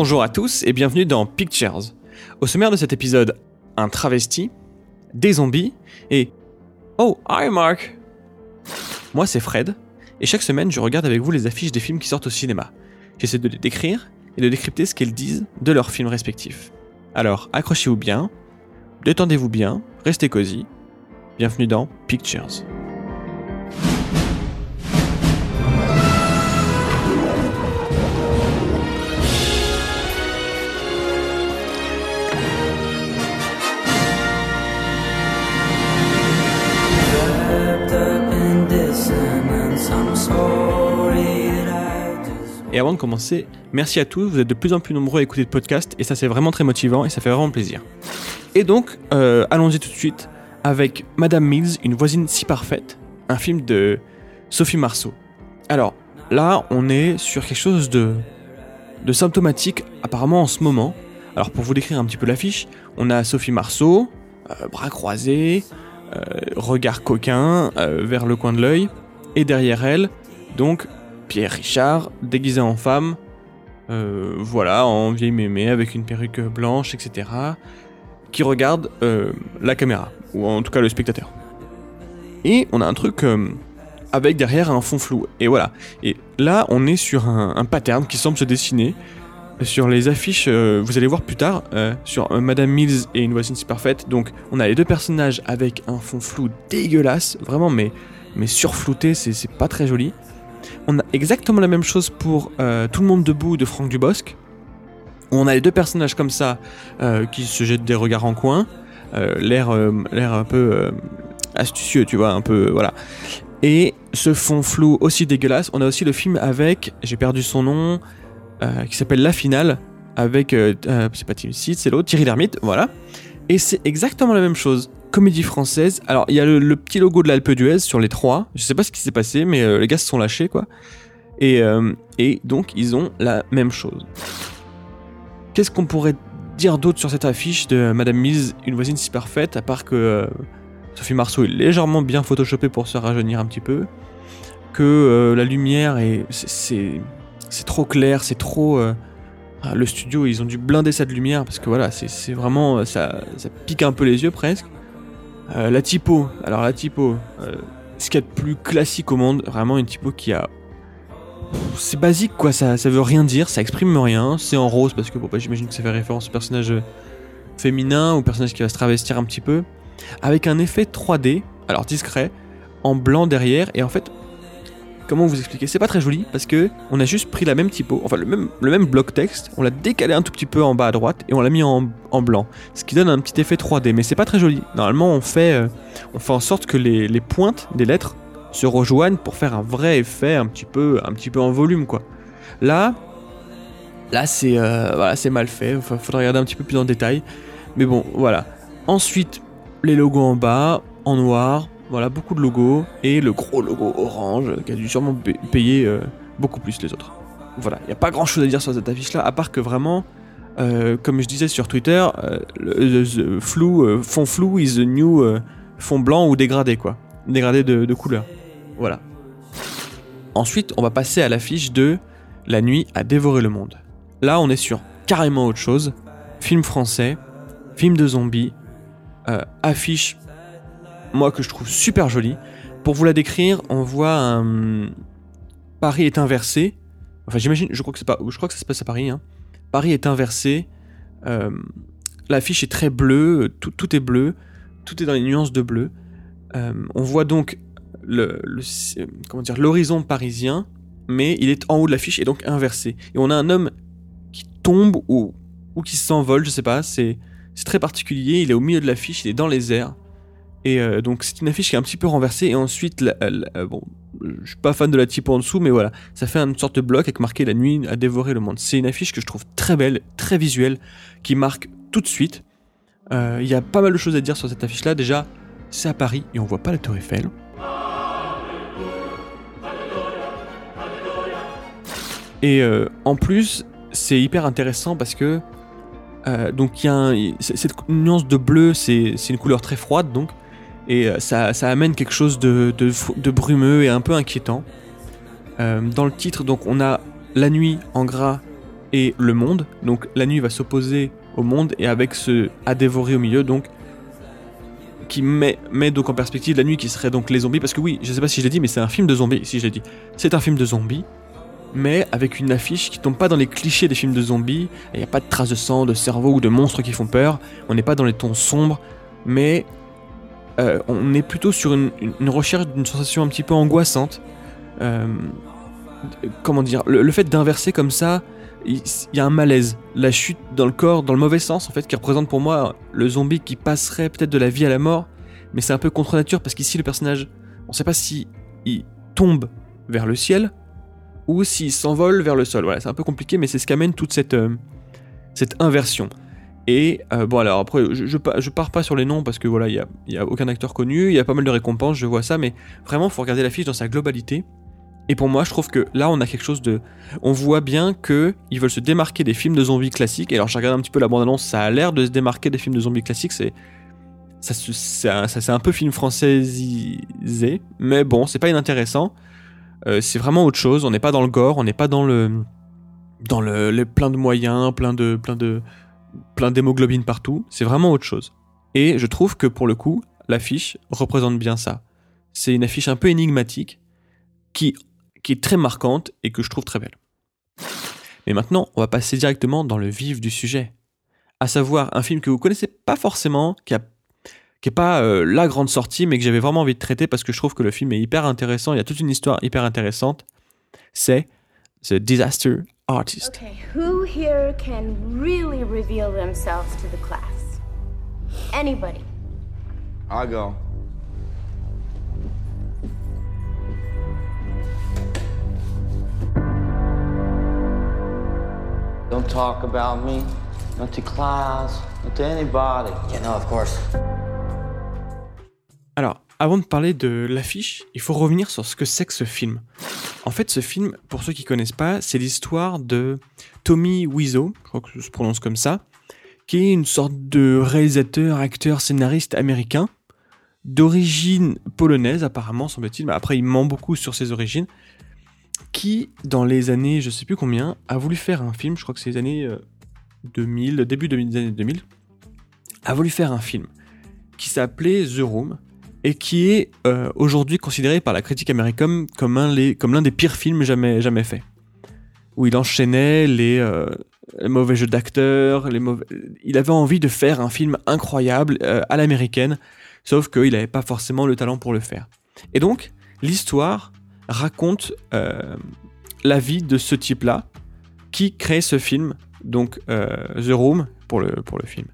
Bonjour à tous et bienvenue dans Pictures. Au sommaire de cet épisode, un travesti, des zombies et... Oh, hi Mark Moi c'est Fred, et chaque semaine je regarde avec vous les affiches des films qui sortent au cinéma. J'essaie de les décrire et de décrypter ce qu'elles disent de leurs films respectifs. Alors accrochez-vous bien, détendez-vous bien, restez cosy. Bienvenue dans Pictures. Et avant de commencer, merci à tous, vous êtes de plus en plus nombreux à écouter le podcast et ça c'est vraiment très motivant et ça fait vraiment plaisir. Et donc, euh, allons-y tout de suite avec Madame Mills, une voisine si parfaite, un film de Sophie Marceau. Alors là, on est sur quelque chose de, symptomatique apparemment en ce moment. Alors pour vous décrire un petit peu l'affiche, on a Sophie Marceau, euh, bras croisés, euh, regard coquin vers le coin de l'œil, et derrière elle, donc Pierre Richard, déguisé en femme, euh, voilà, en vieille mémé avec une perruque blanche, etc., qui regarde euh, la caméra, ou en tout cas le spectateur. Et on a un truc euh, avec derrière un fond flou. Et voilà. Et là, on est sur un, pattern qui semble se dessiner sur les affiches, vous allez voir plus tard, sur Madame Mills et une voisine si parfaite. Donc, on a les deux personnages avec un fond flou dégueulasse, vraiment, mais, mais surflouté, c'est pas très joli. On a exactement la même chose pour euh, Tout le monde debout de Franck Dubosc. On a les deux personnages comme ça euh, qui se jettent des regards en coin. Euh, l'air, l'air un peu astucieux, tu vois, un peu. Voilà. Et ce fond flou aussi dégueulasse. On a aussi le film avec, j'ai perdu son nom, qui s'appelle La Finale, avec, c'est pas Tim Seed, c'est l'autre, Thierry Lhermitte, voilà. Et c'est exactement la même chose comédie française. Alors, il y a le, petit logo de l'Alpe d'Huez sur les trois. Je sais pas ce qui s'est passé, mais euh, les gars se sont lâchés, quoi. Et, euh, et donc, ils ont la même chose. Qu'est-ce qu'on pourrait dire d'autre sur cette affiche de Madame Mise, une voisine si parfaite, à part que euh, Sophie Marceau est légèrement bien photoshopée pour se rajeunir un petit peu, que la lumière est. C'est trop clair, c'est trop. le studio, ils ont dû blinder cette lumière parce que voilà, c'est vraiment. Ça, ça pique un peu les yeux presque. Euh, la typo, alors la typo, euh, ce qu'il y a de plus classique au monde, vraiment une typo qui a. C'est basique quoi, ça, ça veut rien dire, ça exprime rien, c'est en rose parce que bon, bah, j'imagine que ça fait référence au personnage féminin ou personnage qui va se travestir un petit peu, avec un effet 3D, alors discret, en blanc derrière, et en fait comment vous expliquer? C'est pas très joli parce que on a juste pris la même typo, enfin le même, bloc texte, on l'a décalé un tout petit peu en bas à droite et on l'a mis en, blanc, ce qui donne un petit effet 3D, mais c'est pas très joli. Normalement, on fait, euh, on fait en sorte que les, pointes des lettres se rejoignent pour faire un vrai effet un petit peu, un petit peu en volume quoi. Là, là c'est euh, voilà, mal fait. Il faudrait regarder un petit peu plus en détail, mais bon, voilà. Ensuite, les logos en bas, en noir, voilà, beaucoup de logos et le gros logo orange qui a dû sûrement payer euh, beaucoup plus les autres. Voilà, il n'y a pas grand chose à dire sur cette affiche là, à part que vraiment, euh, comme je disais sur Twitter, euh, le, flou, fond flou is the new fond blanc ou dégradé quoi. Dégradé de, de couleur. Voilà. Ensuite, on va passer à l'affiche de La nuit a dévoré le monde. Là, on est sur carrément autre chose. Film français, film de zombies, affiche moi que je trouve super jolie. Pour vous la décrire, on voit un Paris est inversé. Enfin, j'imagine, je crois que c'est pas, je crois que ça se passe à Paris. Hein. Paris est inversé. Euh, L'affiche est très bleue, tout, est bleu, tout est dans les nuances de bleu. Euh, on voit donc le, comment dire l'horizon parisien, mais il est en haut de l'affiche et donc inversé. Et on a un homme qui tombe ou, ou qui s'envole, je sais pas. C'est très particulier. Il est au milieu de l'affiche, il est dans les airs. Et euh, donc c'est une affiche qui est un petit peu renversée et ensuite, euh, bon, je suis pas fan de la typo en dessous, mais voilà, ça fait une sorte de bloc avec marqué La nuit a dévoré le monde. C'est une affiche que je trouve très belle, très visuelle, qui marque tout de suite. Euh, il y a pas mal de choses à dire sur cette affiche-là. Déjà, c'est à Paris et on voit pas la Tour Eiffel. Et en plus, c'est hyper intéressant parce que donc il y a cette nuance de bleu, c'est une couleur très froide donc et euh, ça, amène quelque chose de, brumeux et un peu inquiétant. Euh, dans le titre, donc, on a la nuit en gras et le monde. Donc la nuit va s'opposer au monde et avec ce à dévorer au milieu, donc qui met, donc en perspective la nuit qui serait donc les zombies. Parce que oui, je sais pas si je l'ai dit, mais c'est un film de zombies. Si je l'ai dit, c'est un film de zombies, mais avec une affiche qui tombe pas dans les clichés des films de zombies. Il n'y a pas de traces de sang, de cerveau ou de monstres qui font peur. On n'est pas dans les tons sombres, mais euh, on est plutôt sur une, recherche d'une sensation un petit peu angoissante. Euh, comment dire le, fait d'inverser comme ça, il y, a un malaise. La chute dans le corps, dans le mauvais sens, en fait, qui représente pour moi le zombie qui passerait peut-être de la vie à la mort. Mais c'est un peu contre nature parce qu'ici, le personnage, on ne sait pas si il tombe vers le ciel ou s'il s'envole vers le sol. Voilà, c'est un peu compliqué, mais c'est ce qui amène toute cette, euh, cette inversion. Et euh, bon, alors après, je, je, pars pas sur les noms parce que voilà, il n'y a, a, aucun acteur connu, il y a pas mal de récompenses, je vois ça, mais vraiment, il faut regarder l'affiche dans sa globalité. Et pour moi, je trouve que là, on a quelque chose de. On voit bien que ils veulent se démarquer des films de zombies classiques. Et alors, j'ai regardé un petit peu la bande-annonce, ça a l'air de se démarquer des films de zombies classiques. C'est. Ça, c'est un, peu film françaisisé, mais bon, c'est pas inintéressant. Euh, c'est vraiment autre chose. On n'est pas dans le gore, on n'est pas dans le. Dans le, plein de moyens, plein de. plein de plein d'hémoglobine partout, c'est vraiment autre chose. Et je trouve que pour le coup, l'affiche représente bien ça. C'est une affiche un peu énigmatique qui, est très marquante et que je trouve très belle. Mais maintenant, on va passer directement dans le vif du sujet, à savoir un film que vous connaissez pas forcément, qui a qui est pas euh, la grande sortie, mais que j'avais vraiment envie de traiter parce que je trouve que le film est hyper intéressant. Il y a toute une histoire hyper intéressante. C'est The Disaster artist. Okay, who here can really reveal themselves to the class? Anybody? I go. Don't talk about me, not to class, not to anybody. Yeah, no, of course. Alors, avant de parler de l'affiche, il faut revenir sur ce que c'est que ce film. En fait, ce film, pour ceux qui connaissent pas, c'est l'histoire de Tommy Wiseau, je crois que se prononce comme ça, qui est une sorte de réalisateur, acteur, scénariste américain, d'origine polonaise apparemment, semble-t-il, mais après il ment beaucoup sur ses origines, qui, dans les années, je sais plus combien, a voulu faire un film, je crois que c'est les années 2000, euh, début des années 2000, a voulu faire un film qui s'appelait The Room, et qui est euh, aujourd'hui considéré par la critique américaine comme l'un des pires films jamais, jamais faits. Où il enchaînait les, euh, mauvais jeux d'acteurs, il avait envie de faire un film incroyable euh, à l'américaine, sauf qu'il n'avait pas forcément le talent pour le faire. Et donc, l'histoire raconte la vie de ce type-là qui crée ce film, donc The Room pour le film.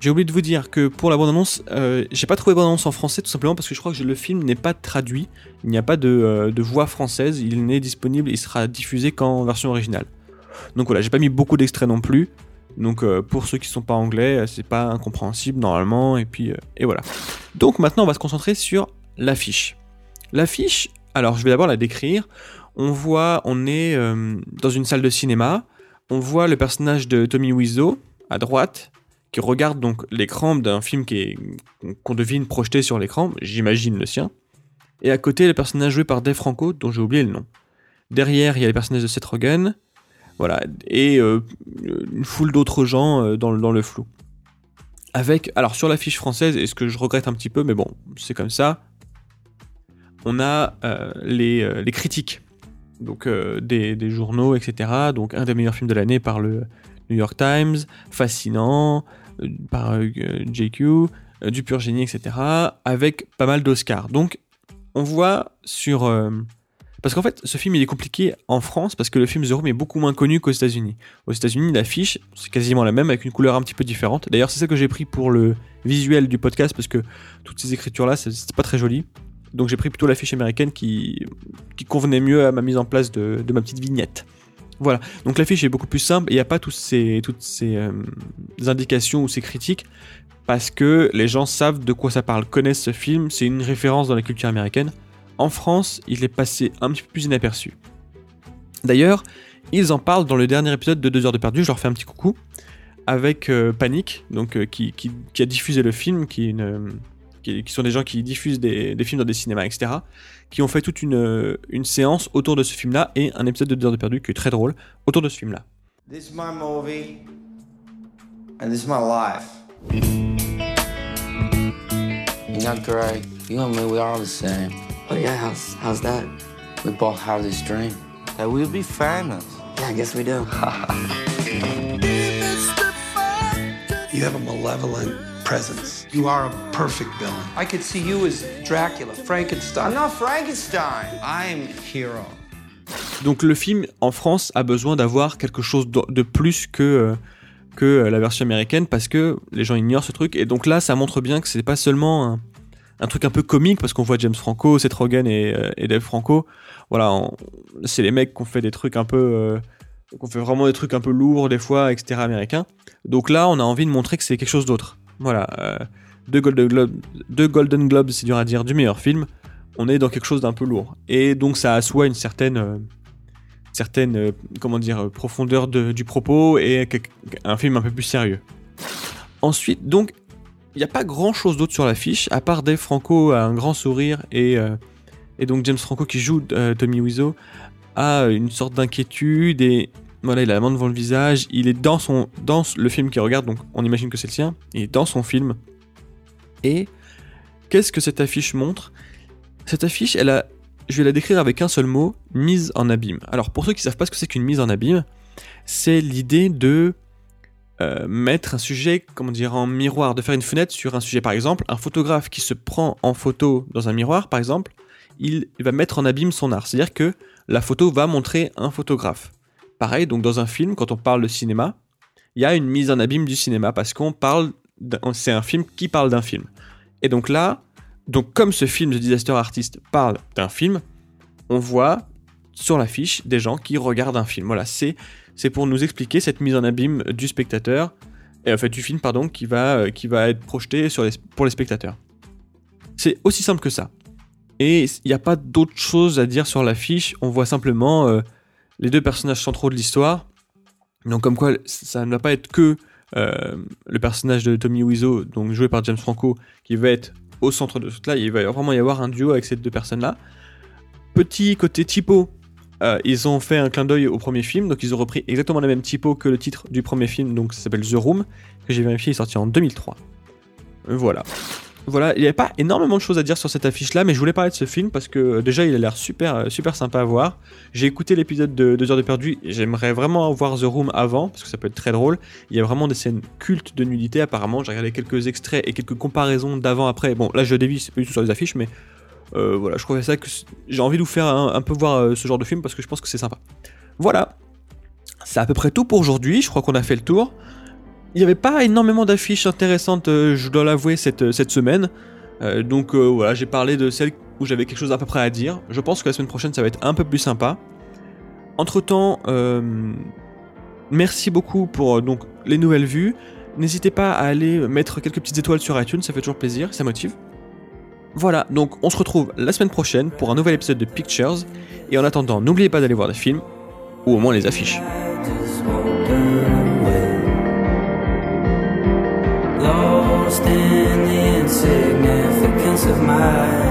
J'ai oublié de vous dire que pour la bande-annonce, euh, j'ai pas trouvé bande-annonce en français tout simplement parce que je crois que le film n'est pas traduit. Il n'y a pas de, euh, voix française. Il n'est disponible, il sera diffusé qu'en version originale. Donc voilà, j'ai pas mis beaucoup d'extraits non plus. Donc euh, pour ceux qui sont pas anglais, c'est pas incompréhensible normalement. Et puis et voilà. Donc maintenant, on va se concentrer sur l'affiche. L'affiche, alors je vais d'abord la décrire. On voit, on est dans une salle de cinéma. On voit le personnage de Tommy Wiseau à droite regarde donc l'écran d'un film qu'on devine projeté sur l'écran, j'imagine le sien. Et à côté, le personnage joué par Dave Franco, dont j'ai oublié le nom. Derrière, il y a les personnages de Seth Rogen, voilà, et euh, une foule d'autres gens euh, dans, le flou. Avec, alors sur l'affiche française, et ce que je regrette un petit peu, mais bon, c'est comme ça, on a euh, les, les, critiques, donc des, des, journaux, etc. Donc un des meilleurs films de l'année par le New York Times, fascinant, euh, par euh, JQ, euh, du pur génie, etc. Avec pas mal d'Oscars. Donc, on voit sur. Parce qu'en fait, ce film il est compliqué en France parce que le film The Room est beaucoup moins connu qu'aux États-Unis. Aux États-Unis, l'affiche, c'est quasiment la même avec une couleur un petit peu différente. D'ailleurs, c'est ça que j'ai pris pour le visuel du podcast parce que toutes ces écritures-là, c'est pas très joli. Donc j'ai pris plutôt l'affiche américaine qui, qui convenait mieux à ma mise en place de, de ma petite vignette. Voilà, donc l'affiche est beaucoup plus simple, il n'y a pas ces, toutes ces euh, indications ou ces critiques, parce que les gens savent de quoi ça parle, connaissent ce film, c'est une référence dans la culture américaine. En France, il est passé un petit peu plus inaperçu. D'ailleurs, ils en parlent dans le dernier épisode de 2 heures de perdu, je leur fais un petit coucou. avec euh, Panic, donc euh, qui, qui, qui a diffusé le film, qui, est une, euh, qui, qui sont des gens qui diffusent des, des films dans des cinémas, etc. Qui ont fait toute une, une séance autour de ce film-là et un épisode de 2 heures de perdu qui est très drôle autour de ce film-là. This is my movie, and this is my life. Know, Greg, you and me, we are the same. Oh yeah, how's how's that? We both have this dream. That we'll be famous. Yeah, I guess we do. You have a malevolent presence. You are a perfect villain. I could see you as Dracula, I'm Frankenstein. not Frankenstein. I'm hero. Donc le film en France a besoin d'avoir quelque chose de plus que, euh, que euh, la version américaine parce que les gens ignorent ce truc. Et donc là, ça montre bien que c'est pas seulement un, un truc un peu comique parce qu'on voit James Franco, Seth Rogen et, euh, et Dave Franco. Voilà, c'est les mecs qui ont fait des trucs un peu. euh, qui ont fait vraiment des trucs un peu lourds des fois, etc. américains. Donc là, on a envie de montrer que c'est quelque chose d'autre. Voilà. euh, deux Golden Globes, c'est dur à dire, du meilleur film. On est dans quelque chose d'un peu lourd. Et donc ça assoit une certaine. euh, certaine euh, comment dire profondeur de- du propos et un film un peu plus sérieux. Ensuite, donc il n'y a pas grand chose d'autre sur l'affiche à part Dave Franco a un grand sourire et et donc James Franco qui joue Tommy Wiseau a une sorte d'inquiétude et voilà il a la main devant le visage il est dans son dans le film qu'il regarde donc on imagine que c'est le sien il est dans son film et qu'est-ce que cette affiche montre? Cette affiche elle a je vais la décrire avec un seul mot, mise en abîme. Alors pour ceux qui savent pas ce que c'est qu'une mise en abîme, c'est l'idée de euh, mettre un sujet, comment dire, en miroir, de faire une fenêtre sur un sujet. Par exemple, un photographe qui se prend en photo dans un miroir, par exemple, il va mettre en abîme son art. C'est-à-dire que la photo va montrer un photographe. Pareil, donc dans un film, quand on parle de cinéma, il y a une mise en abîme du cinéma parce qu'on parle, c'est un film qui parle d'un film. Et donc là, donc comme ce film de Disaster Artist parle d'un film, on voit sur l'affiche des gens qui regardent un film. Voilà, c'est c'est pour nous expliquer cette mise en abîme du spectateur, et en fait du film pardon, qui va euh, qui va être projeté sur les, pour les spectateurs. C'est aussi simple que ça. Et il n'y a pas d'autre chose à dire sur l'affiche. On voit simplement euh, les deux personnages centraux de l'histoire. Donc comme quoi ça ne va pas être que euh, le personnage de Tommy Wiseau, donc joué par James Franco, qui va être au centre de tout là. Il va vraiment y avoir un duo avec ces deux personnes-là. Petit côté typo, euh, ils ont fait un clin d'œil au premier film, donc ils ont repris exactement la même typo que le titre du premier film, donc ça s'appelle The Room, que j'ai vérifié, il est sorti en 2003. Euh, Voilà. Voilà, il n'y avait pas énormément de choses à dire sur cette affiche-là, mais je voulais parler de ce film parce que déjà il a l'air super, euh, super sympa à voir. J'ai écouté l'épisode de 2 heures de perdu, j'aimerais vraiment voir The Room avant, parce que ça peut être très drôle. Il y a vraiment des scènes cultes de nudité apparemment, j'ai regardé quelques extraits et quelques comparaisons d'avant-après. Bon, là je dévie, c'est pas du tout sur les affiches, mais euh, voilà, je trouvais ça que j'ai envie de vous faire un, un peu voir euh, ce genre de film parce que je pense que c'est sympa. Voilà, c'est à peu près tout pour aujourd'hui, je crois qu'on a fait le tour. Il n'y avait pas énormément d'affiches intéressantes, euh, je dois l'avouer, cette, euh, semaine. Euh, donc voilà, j'ai parlé de celles où j'avais quelque chose à peu près à dire. Je pense que la semaine prochaine, ça va être un peu plus sympa. Entre-temps, merci beaucoup pour donc, les nouvelles vues. N'hésitez pas à aller mettre quelques petites étoiles sur iTunes, ça fait toujours plaisir, ça motive. Voilà, donc on se retrouve la semaine prochaine pour un nouvel épisode de Pictures. Et en attendant, n'oubliez pas d'aller voir des films, ou au moins les affiches. my